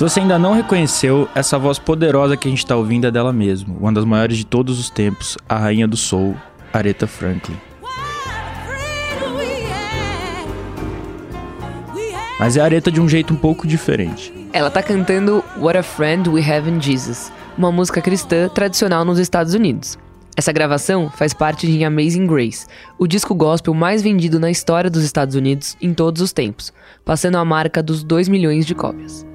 Se você ainda não reconheceu, essa voz poderosa que a gente está ouvindo é dela mesma, uma das maiores de todos os tempos, a rainha do soul, Aretha Franklin. Mas é a Aretha de um jeito um pouco diferente. Ela tá cantando What a Friend We Have in Jesus, uma música cristã tradicional nos Estados Unidos. Essa gravação faz parte de Amazing Grace, o disco gospel mais vendido na história dos Estados Unidos em todos os tempos, passando a marca dos 2 milhões de cópias.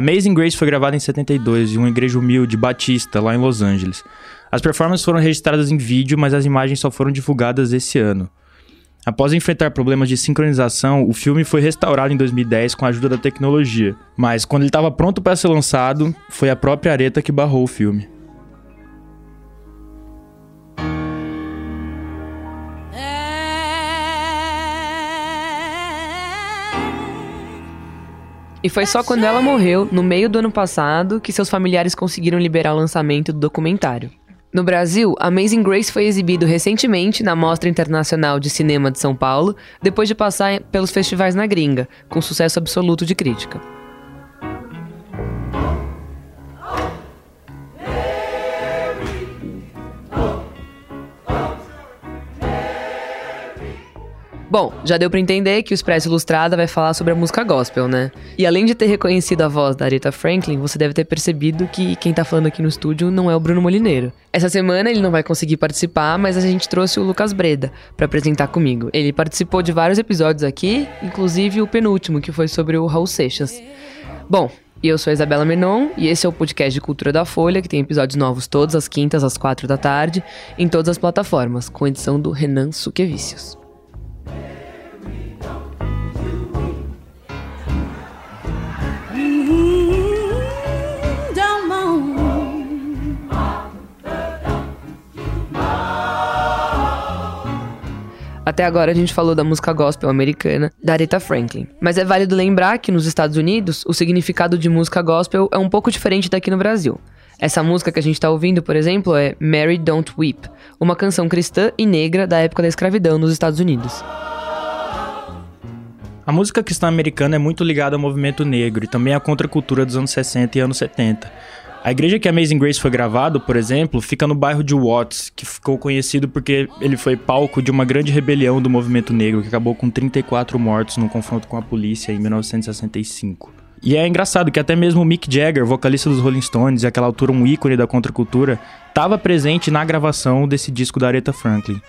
Amazing Grace foi gravada em 72 em uma igreja humilde batista lá em Los Angeles. As performances foram registradas em vídeo, mas as imagens só foram divulgadas esse ano. Após enfrentar problemas de sincronização, o filme foi restaurado em 2010 com a ajuda da tecnologia. Mas quando ele estava pronto para ser lançado, foi a própria Areta que barrou o filme. E foi só quando ela morreu, no meio do ano passado, que seus familiares conseguiram liberar o lançamento do documentário. No Brasil, Amazing Grace foi exibido recentemente na Mostra Internacional de Cinema de São Paulo, depois de passar pelos festivais na gringa, com sucesso absoluto de crítica. Bom, já deu para entender que o Expresso Ilustrada vai falar sobre a música gospel, né? E além de ter reconhecido a voz da Aretha Franklin, você deve ter percebido que quem tá falando aqui no estúdio não é o Bruno Molineiro. Essa semana ele não vai conseguir participar, mas a gente trouxe o Lucas Breda para apresentar comigo. Ele participou de vários episódios aqui, inclusive o penúltimo, que foi sobre o Raul Seixas. Bom, e eu sou a Isabela Menon, e esse é o podcast de Cultura da Folha, que tem episódios novos todas as quintas, às quatro da tarde, em todas as plataformas, com edição do Renan Suquevicius. Até agora a gente falou da música gospel americana da Aretha Franklin. Mas é válido lembrar que nos Estados Unidos o significado de música gospel é um pouco diferente daqui no Brasil. Essa música que a gente está ouvindo, por exemplo, é Mary Don't Weep, uma canção cristã e negra da época da escravidão nos Estados Unidos. A música cristã americana é muito ligada ao movimento negro e também à contracultura dos anos 60 e anos 70. A igreja que Amazing Grace foi gravado, por exemplo, fica no bairro de Watts, que ficou conhecido porque ele foi palco de uma grande rebelião do movimento negro que acabou com 34 mortos num confronto com a polícia em 1965. E é engraçado que até mesmo o Mick Jagger, vocalista dos Rolling Stones e àquela altura um ícone da contracultura, estava presente na gravação desse disco da Aretha Franklin.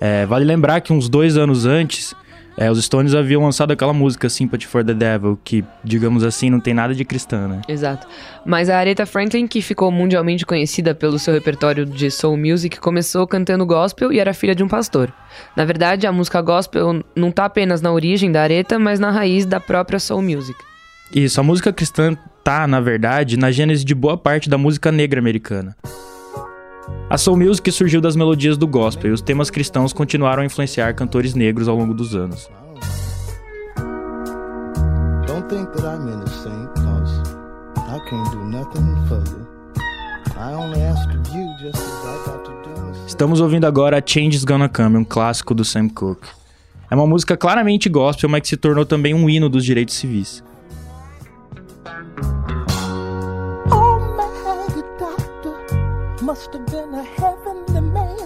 É, vale lembrar que uns dois anos antes, é, os Stones haviam lançado aquela música Sympathy for the Devil, que, digamos assim, não tem nada de cristã, né? Exato. Mas a Aretha Franklin, que ficou mundialmente conhecida pelo seu repertório de soul music, começou cantando gospel e era filha de um pastor. Na verdade, a música gospel não tá apenas na origem da Aretha, mas na raiz da própria soul music. Isso, a música cristã tá, na verdade, na gênese de boa parte da música negra americana. A soul music surgiu das melodias do gospel e os temas cristãos continuaram a influenciar cantores negros ao longo dos anos. Estamos ouvindo agora Change Gonna Come, um clássico do Sam Cooke. É uma música claramente gospel, mas que se tornou também um hino dos direitos civis. Must have been a heavenly man.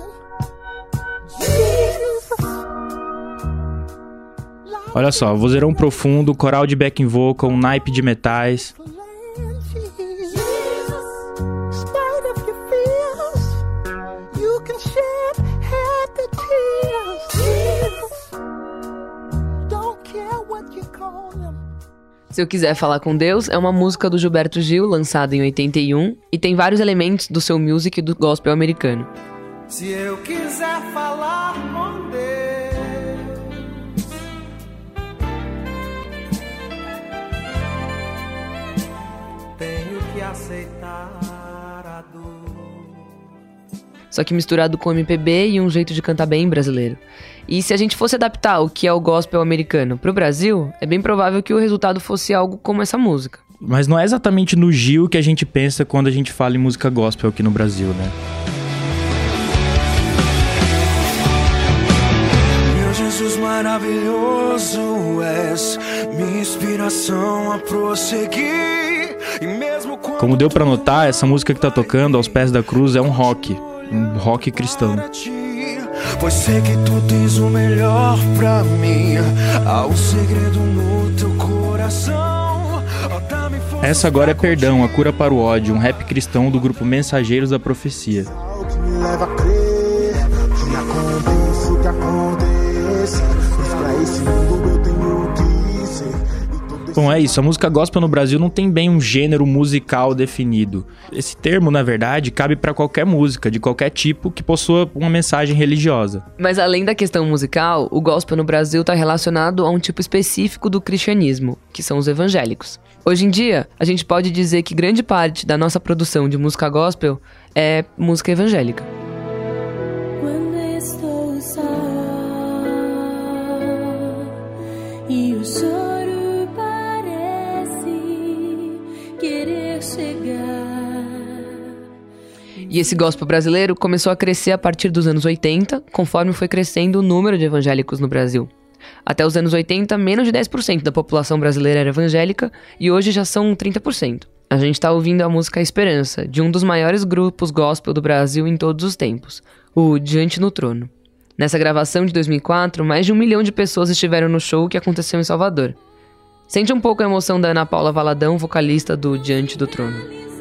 Olha só, vozeirão profundo, coral de backing vocal, um naipe de metais. Se Eu Quiser Falar com Deus é uma música do Gilberto Gil, lançada em 81, e tem vários elementos do seu music e do gospel americano. Se eu quiser falar com Deus, tenho que aceitar a dor. Só que misturado com MPB e um jeito de cantar bem brasileiro. E se a gente fosse adaptar o que é o gospel americano para o Brasil, é bem provável que o resultado fosse algo como essa música. Mas não é exatamente no Gil que a gente pensa quando a gente fala em música gospel aqui no Brasil, né? Meu Jesus maravilhoso és, minha inspiração a prosseguir. E mesmo quando Como deu pra notar, essa música que tá tocando aos pés da cruz é um rock, um rock cristão. Pois sei que tu tens o melhor pra mim. Há um segredo no teu coração. Força Essa agora é Perdão, a cura para o ódio, um rap cristão do grupo Mensageiros da Profecia. Que me leva a crer que aconteça o que aconteça. Bom, é isso. A música gospel no Brasil não tem bem um gênero musical definido. Esse termo, na verdade, cabe pra qualquer música, de qualquer tipo, que possua uma mensagem religiosa. Mas além da questão musical, o gospel no Brasil está relacionado a um tipo específico do cristianismo, que são os evangélicos. Hoje em dia, a gente pode dizer que grande parte da nossa produção de música gospel é música evangélica. E esse gospel brasileiro começou a crescer a partir dos anos 80, conforme foi crescendo o número de evangélicos no Brasil. Até os anos 80, menos de 10% da população brasileira era evangélica e hoje já são 30%. A gente está ouvindo a música Esperança, de um dos maiores grupos gospel do Brasil em todos os tempos, o Diante no Trono. Nessa gravação de 2004, mais de um milhão de pessoas estiveram no show que aconteceu em Salvador. Sente um pouco a emoção da Ana Paula Valadão, vocalista do Diante do Trono.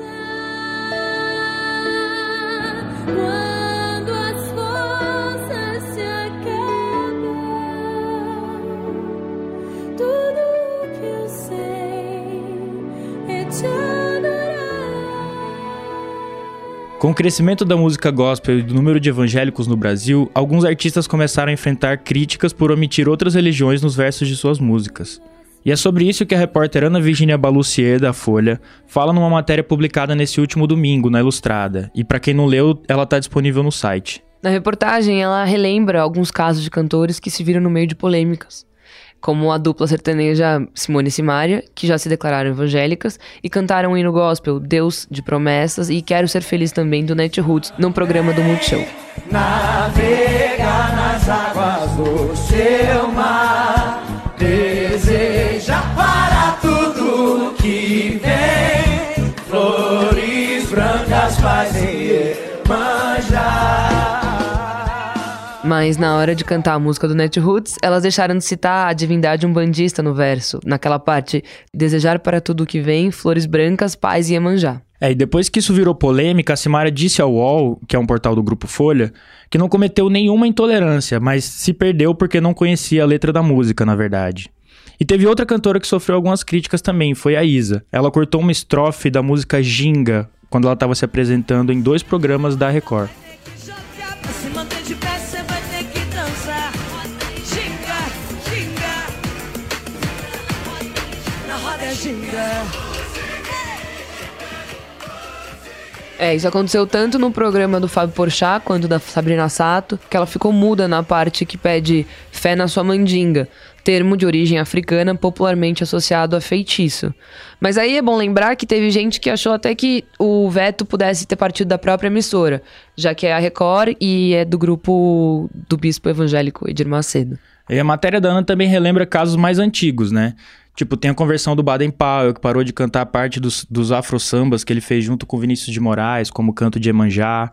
Com o crescimento da música gospel e do número de evangélicos no Brasil, alguns artistas começaram a enfrentar críticas por omitir outras religiões nos versos de suas músicas. E é sobre isso que a repórter Ana Virginia Balucier, da Folha, fala numa matéria publicada nesse último domingo, na Ilustrada. E para quem não leu, ela tá disponível no site. Na reportagem, ela relembra alguns casos de cantores que se viram no meio de polêmicas, como a dupla sertaneja Simone e Simaria, que já se declararam evangélicas e cantaram o hino gospel Deus de Promessas e Quero Ser Feliz também do Netroots, num programa do Multishow. Navega nas águas do seu mar. Deseja para tudo que vem. Flores brancas fazem manjar. Mas na hora de cantar a música do Netroots, elas deixaram de citar a divindade umbandista no verso, naquela parte Desejar para tudo que vem, flores brancas, paz e Iemanjá. É, e depois que isso virou polêmica, a Simaria disse ao UOL, que é um portal do Grupo Folha, que não cometeu nenhuma intolerância, mas se perdeu porque não conhecia a letra da música, na verdade. E teve outra cantora que sofreu algumas críticas também, foi a Isa. Ela cortou uma estrofe da música Ginga, quando ela estava se apresentando em dois programas da Record. É, isso aconteceu tanto no programa do Fábio Porchat quanto da Sabrina Sato, que ela ficou muda na parte que pede fé na sua mandinga, termo de origem africana popularmente associado a feitiço. Mas aí é bom lembrar que teve gente que achou até que o veto pudesse ter partido da própria emissora, já que é a Record e é do grupo do bispo evangélico Edir Macedo. E a matéria da Ana também relembra casos mais antigos, né? Tipo, tem a conversão do Baden Powell, que parou de cantar parte dos, dos afro-sambas que ele fez junto com Vinícius de Moraes, como canto de Emanjá.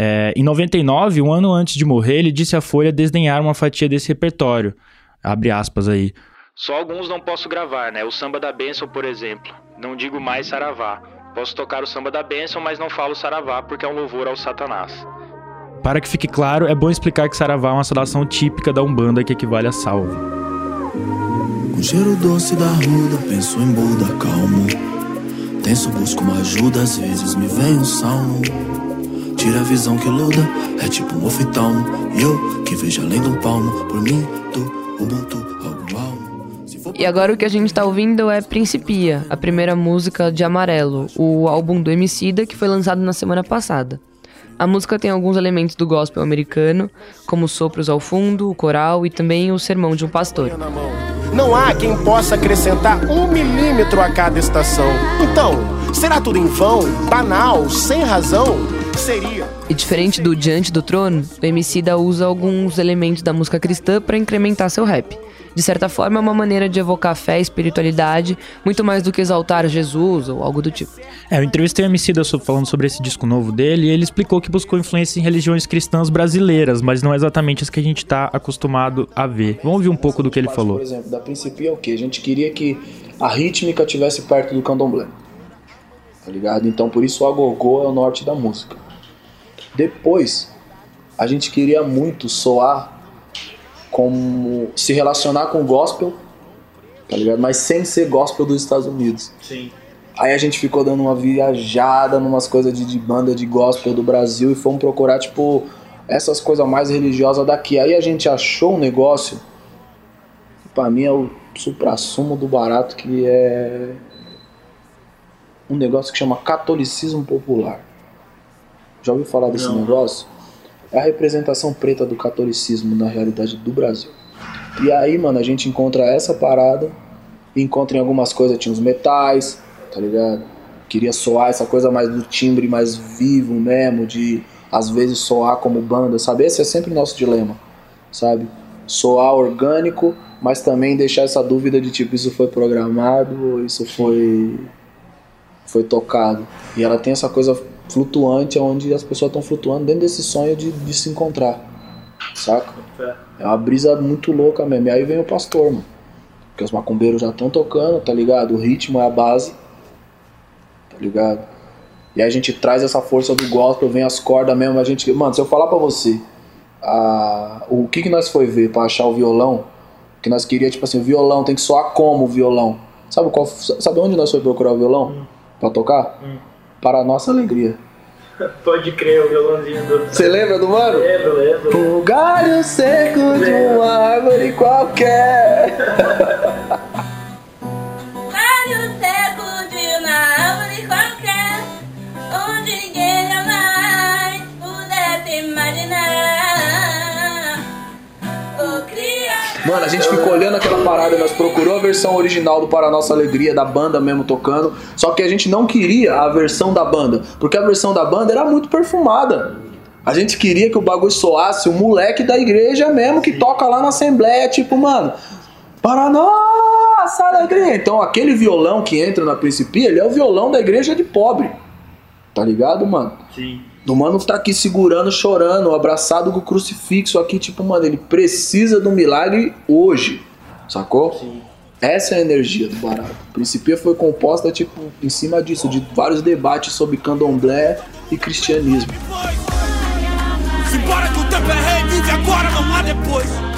É, em 99, um ano antes de morrer, ele disse à Folha desdenhar uma fatia desse repertório. Abre aspas aí. Só alguns não posso gravar, né? O samba da bênção, por exemplo. Não digo mais saravá. Posso tocar o samba da bênção, mas não falo saravá porque é um louvor ao satanás. Para que fique claro, é bom explicar que saravá é uma saudação típica da Umbanda que equivale a salve. Com cheiro doce da ruda, penso em Buda, calmo. Tenso, busco uma ajuda, às vezes me vem um salmo. Tira a visão que luda, é tipo um oftalmo. E eu, que vejo além do palmo, por mim, tu, Ubuntu, algo almo. E agora o que a gente tá ouvindo é Principia, a primeira música de Amarelo, o álbum do Emicida que foi lançado na semana passada. A música tem alguns elementos do gospel americano, como sopros ao fundo, o coral e também o sermão de um pastor. Não há quem possa acrescentar um milímetro a cada estação. Então, será tudo em vão, banal, sem razão? Seria. E diferente do Diante do Trono, o Emicida usa alguns elementos da música cristã para incrementar seu rap. De certa forma, é uma maneira de evocar fé e espiritualidade, muito mais do que exaltar Jesus ou algo do tipo. É, eu entrevistei o Emicida falando sobre esse disco novo dele e ele explicou que buscou influência em religiões cristãs brasileiras, mas não exatamente as que a gente tá acostumado a ver. Vamos ouvir um pouco do que ele falou. Por exemplo, da princípio é o quê? A gente queria que a rítmica tivesse perto do candomblé. Tá ligado? Então por isso o agogô é o norte da música. Depois, a gente queria muito soar como se relacionar com o gospel, tá ligado? Mas sem ser gospel dos Estados Unidos. Sim. Aí a gente ficou dando uma viajada numas coisas de, de banda de gospel do Brasil e fomos procurar, tipo, essas coisas mais religiosas daqui. Aí a gente achou um negócio, que pra mim é o supra-sumo do barato, que é um negócio que chama catolicismo popular. Já ouviu falar desse negócio? É a representação preta do catolicismo na realidade do Brasil. E aí, mano, a gente encontra essa parada, encontra em algumas coisas, tinha os metais, tá ligado? Queria soar essa coisa mais do timbre mais vivo mesmo, de às vezes soar como banda, sabe? Esse é sempre o nosso dilema, sabe? Soar orgânico, mas também deixar essa dúvida de tipo, isso foi programado ou isso foi foi tocado. E ela tem essa coisa flutuante, onde as pessoas estão flutuando dentro desse sonho de, de se encontrar, saca? É uma brisa muito louca mesmo. E aí vem o pastor, mano. Porque os macumbeiros já estão tocando, tá ligado? O ritmo é a base, tá ligado? E aí a gente traz essa força do gospel, vem as cordas mesmo. A gente, mano, se eu falar pra você, a, o que que nós foi ver pra achar o violão? Que nós queria tipo assim, o violão tem que soar como o violão. Sabe qual, sabe onde nós foi procurar o violão pra tocar? Para a nossa alegria. Pode crer, o violãozinho do. Você lembra do mano? Lembro, lembro. O galho seco de uma árvore qualquer. Mano, a gente ficou olhando aquela parada, nós procurou a versão original do Para Nossa Alegria, da banda mesmo tocando, só que a gente não queria a versão da banda, porque a versão da banda era muito perfumada. A gente queria que o bagulho soasse o moleque da igreja mesmo que toca lá na assembleia, tipo, mano, para nossa alegria. Então aquele violão que entra na Principia, ele é o violão da igreja de pobre. Tá ligado, mano? Sim. O mano tá aqui segurando, chorando, abraçado com o crucifixo aqui, tipo, mano, ele precisa do milagre hoje, sacou? Sim. Essa é a energia do barato. A Principia foi composta, tipo, em cima disso, de vários debates sobre candomblé e cristianismo. Simbora que o tempo é rei, vive agora, não há depois.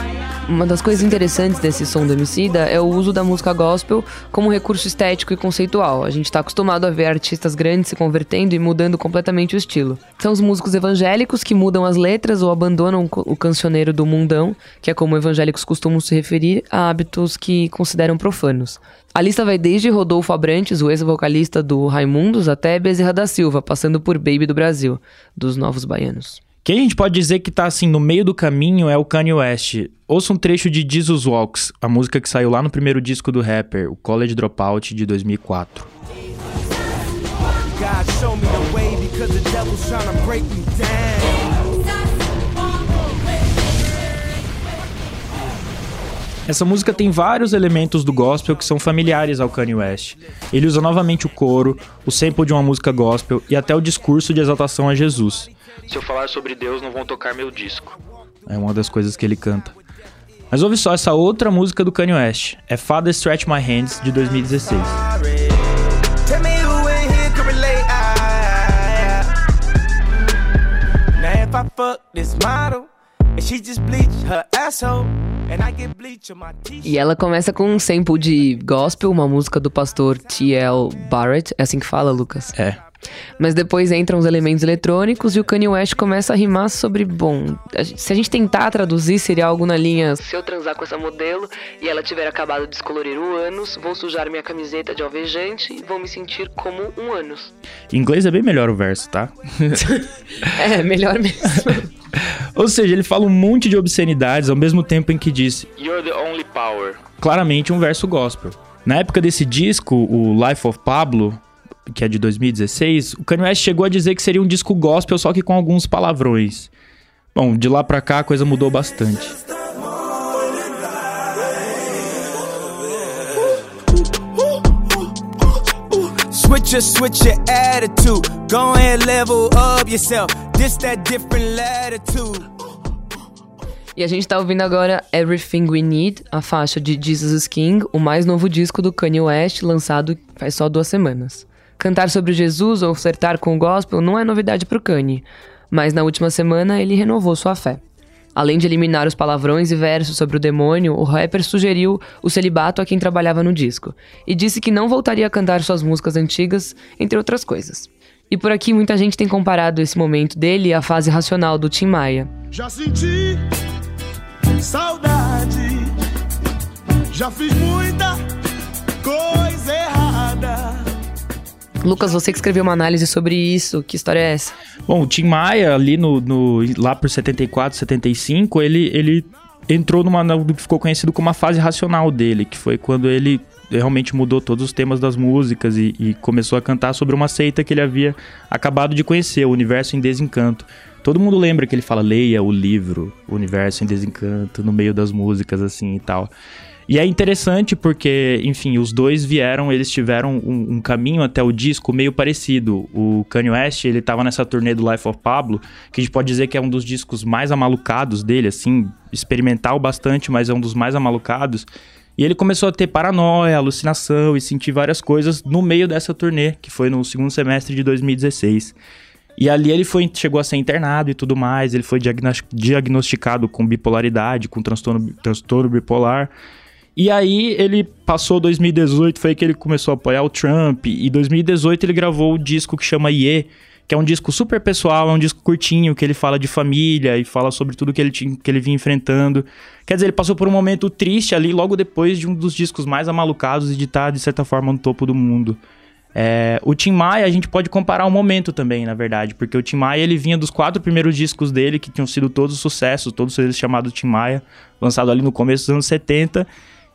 Uma das coisas interessantes desse som do Emicida é o uso da música gospel como recurso estético e conceitual. A gente está acostumado a ver artistas grandes se convertendo e mudando completamente o estilo. São os músicos evangélicos que mudam as letras ou abandonam o cancioneiro do mundão, que é como evangélicos costumam se referir a hábitos que consideram profanos. A lista vai desde Rodolfo Abrantes, o ex-vocalista do Raimundos, até Bezerra da Silva, passando por Baby do Brasil, dos Novos Baianos. Quem a gente pode dizer que tá assim no meio do caminho é o Kanye West. Ouça um trecho de Jesus Walks, a música que saiu lá no primeiro disco do rapper, o College Dropout de 2004. God, show me the way because the devil's trying to break me down. Essa música tem vários elementos do gospel que são familiares ao Kanye West. Ele usa novamente o coro, o sample de uma música gospel e até o discurso de exaltação a Jesus. Se eu falar sobre Deus, não vão tocar meu disco. É uma das coisas que ele canta. Mas ouve só essa outra música do Kanye West. É Father Stretch My Hands, de 2016. Tell me who in here can relate. Ah, Now if I fuck this model and she just bleach her asshole, E ela começa com um sample de gospel, uma música do pastor T.L. Barrett. É assim que fala, Lucas? É. Mas depois entram os elementos eletrônicos e o Kanye West começa a rimar sobre, bom, a gente- se a gente tentar traduzir, seria algo na linha: Se eu transar com essa modelo e ela tiver acabado de descolorir o ânus, vou sujar minha camiseta de alvejante e vou me sentir como um ânus. Em inglês é bem melhor o verso, tá? É, melhor mesmo. Ou seja, ele fala um monte de obscenidades ao mesmo tempo em que diz You're the only power. Claramente um verso gospel. Na época desse disco, o Life of Pablo, que é de 2016, o Kanye West chegou a dizer que seria um disco gospel, só que com alguns palavrões. Bom, de lá pra cá a coisa mudou bastante. Switch your, switch your attitude. Go ahead, level up yourself. E a gente tá ouvindo agora Everything We Need, a faixa de Jesus King, o mais novo disco do Kanye West, lançado faz só duas semanas. Cantar sobre Jesus ou flertar com o gospel não é novidade pro Kanye, mas na última semana ele renovou sua fé. Além de eliminar os palavrões e versos sobre o demônio, o rapper sugeriu o celibato a quem trabalhava no disco e disse que não voltaria a cantar suas músicas antigas, entre outras coisas. E por aqui muita gente tem comparado esse momento dele à fase racional do Tim Maia, Já senti saudade. Já fiz muita coisa errada. Lucas, você que escreveu uma análise sobre isso, que história é essa? Bom, o Tim Maia, ali no, no- lá por 74, 75, ele, ele entrou numa no que ficou conhecido como a fase racional dele, que foi quando ele realmente mudou todos os temas das músicas e, e começou a cantar sobre uma seita que ele havia acabado de conhecer, o Universo em Desencanto. Todo mundo lembra que ele fala, leia o livro, o Universo em Desencanto, no meio das músicas, assim e tal. E é interessante porque, enfim, os dois vieram, eles tiveram um, um caminho até o disco meio parecido. O Kanye West, ele tava nessa turnê do Life of Pablo, que a gente pode dizer que é um dos discos mais amalucados dele, assim, experimental bastante, mas é um dos mais amalucados. E ele começou a ter paranoia, alucinação e sentir várias coisas no meio dessa turnê, que foi no segundo semestre de 2016. E ali ele foi, chegou a ser internado e tudo mais, ele foi diagnos- diagnosticado com bipolaridade, com transtorno, transtorno bipolar. E aí ele passou 2018, foi aí que ele começou a apoiar o Trump. E 2018 ele gravou o disco que chama Ye, que é um disco super pessoal, é um disco curtinho, que ele fala de família e fala sobre tudo que ele, tinha, que ele vinha enfrentando. Quer dizer, ele passou por um momento triste ali, logo depois de um dos discos mais amalucados e de estar, de certa forma, no topo do mundo. É, o Tim Maia, a gente pode comparar o momento também, na verdade, porque o Tim Maia ele vinha dos quatro primeiros discos dele, que tinham sido todos sucessos, todos eles chamados Tim Maia, lançado ali no começo dos anos 70.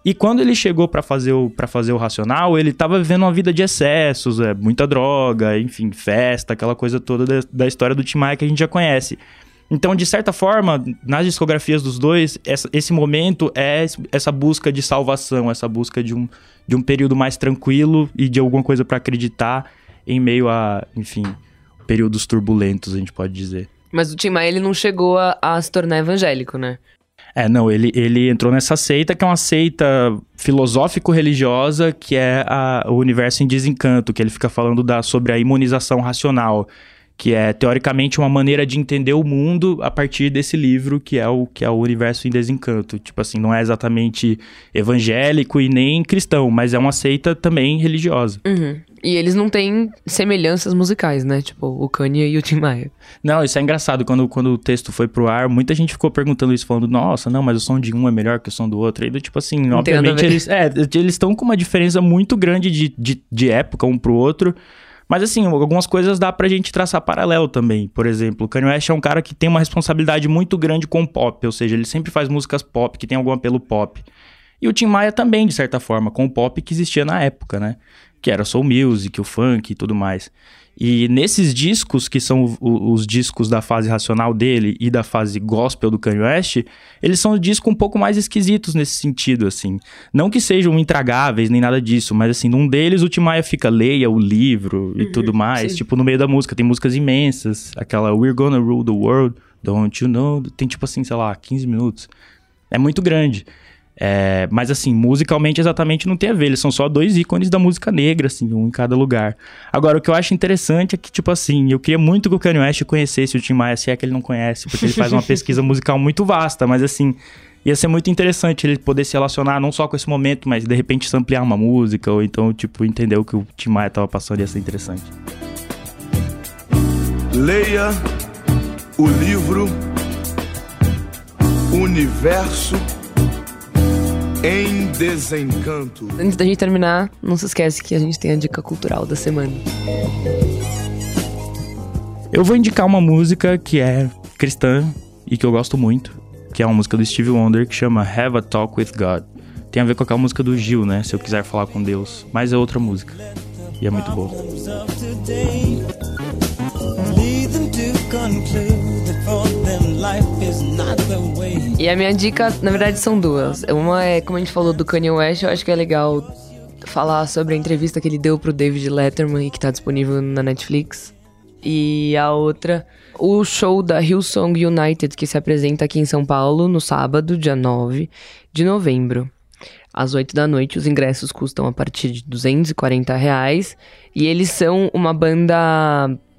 E quando ele chegou pra fazer o para fazer o Racional, ele tava vivendo uma vida de excessos, é, muita droga, enfim, festa, aquela coisa toda da, da história do Tim Maia que a gente já conhece. Então, de certa forma, nas discografias dos dois, essa- esse momento é essa busca de salvação, essa busca de um, de um período mais tranquilo e de alguma coisa pra acreditar em meio a, enfim, períodos turbulentos, a gente pode dizer. Mas o Tim Maia, ele não chegou a, a se tornar evangélico, né? É, não, ele, ele entrou nessa seita que é uma seita filosófico-religiosa, que é a- o universo em desencanto, que ele fica falando da, sobre a imunização racional, que é teoricamente uma maneira de entender o mundo a partir desse livro, que é o que é o universo em desencanto. Tipo assim, não é exatamente evangélico e nem cristão, mas é uma seita também religiosa. Uhum. E eles não têm semelhanças musicais, né? Tipo, o Kanye e o Tim Maia. Não, isso é engraçado. Quando, quando o texto foi pro ar, muita gente ficou perguntando isso, falando, nossa, não, mas o som de um é melhor que o som do outro. E do tipo assim, Não obviamente eles. É, estão com uma diferença muito grande de, de, de época um pro outro. Mas assim, algumas coisas dá pra gente traçar paralelo também. Por exemplo, o Kanye West é um cara que tem uma responsabilidade muito grande com o pop, ou seja, ele sempre faz músicas pop, que tem algum apelo pop. E o Tim Maia também, de certa forma, com o pop que existia na época, né? Que era soul music, o funk e tudo mais. E nesses discos, que são os discos da fase racional dele e da fase gospel do Kanye West, eles são discos um pouco mais esquisitos nesse sentido, assim. Não que sejam intragáveis nem nada disso, mas assim, num deles o Tim Maia fica, leia o livro e tudo mais. sim. Tipo, no meio da música tem músicas imensas, aquela We're Gonna Rule the World, Don't You Know? Tem tipo assim, sei lá, 15 minutos. É muito grande. É, mas assim, musicalmente exatamente não tem a ver. Eles são só dois ícones da música negra, assim, um em cada lugar. Agora, o que eu acho interessante é que, tipo assim, eu queria muito que o Kanye West conhecesse o Tim Maia, se é que ele não conhece, porque ele faz uma pesquisa musical muito vasta, mas assim, ia ser muito interessante ele poder se relacionar não só com esse momento, mas de repente se ampliar uma música, ou então, tipo, entender o que o Tim Maia tava passando ia ser interessante. Leia o livro Universo em Desencanto. Antes da gente terminar, não se esquece que a gente tem a dica cultural da semana. Eu vou indicar uma música que é cristã e que eu gosto muito, que é uma música do Stevie Wonder que chama Have a Talk with God. Tem a ver com aquela música do Gil, né? Se eu quiser falar com Deus. Mas é outra música. E é muito boa. E a minha dica, na verdade, são duas. Uma é, como a gente falou do Kanye West, eu acho que é legal falar sobre a entrevista que ele deu pro David Letterman e que tá disponível na Netflix. E a outra, o show da Hillsong United, que se apresenta aqui em São Paulo no sábado, dia 9 de novembro. Às 8 da noite, os ingressos custam a partir de 240 reais. E eles são uma banda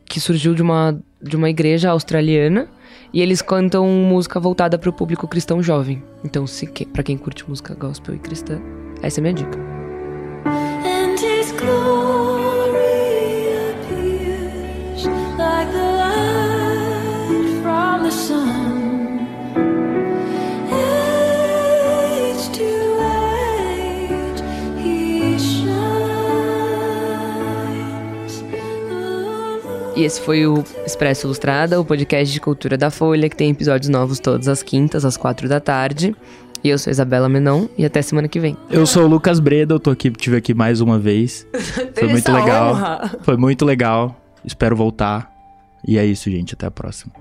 que surgiu de uma, de uma igreja australiana. E eles cantam música voltada para o público cristão jovem. Então, se para quem curte música gospel e cristã, essa é a minha dica. E esse foi o Expresso Ilustrada, o podcast de cultura da Folha, que tem episódios novos todas as quintas, às quatro da tarde. E eu sou Isabela Menon, e até semana que vem. Eu sou o Lucas Breda, eu tô aqui, tive aqui mais uma vez. Foi muito legal. honra. Foi muito legal. Espero voltar. E é isso, gente. Até a próxima.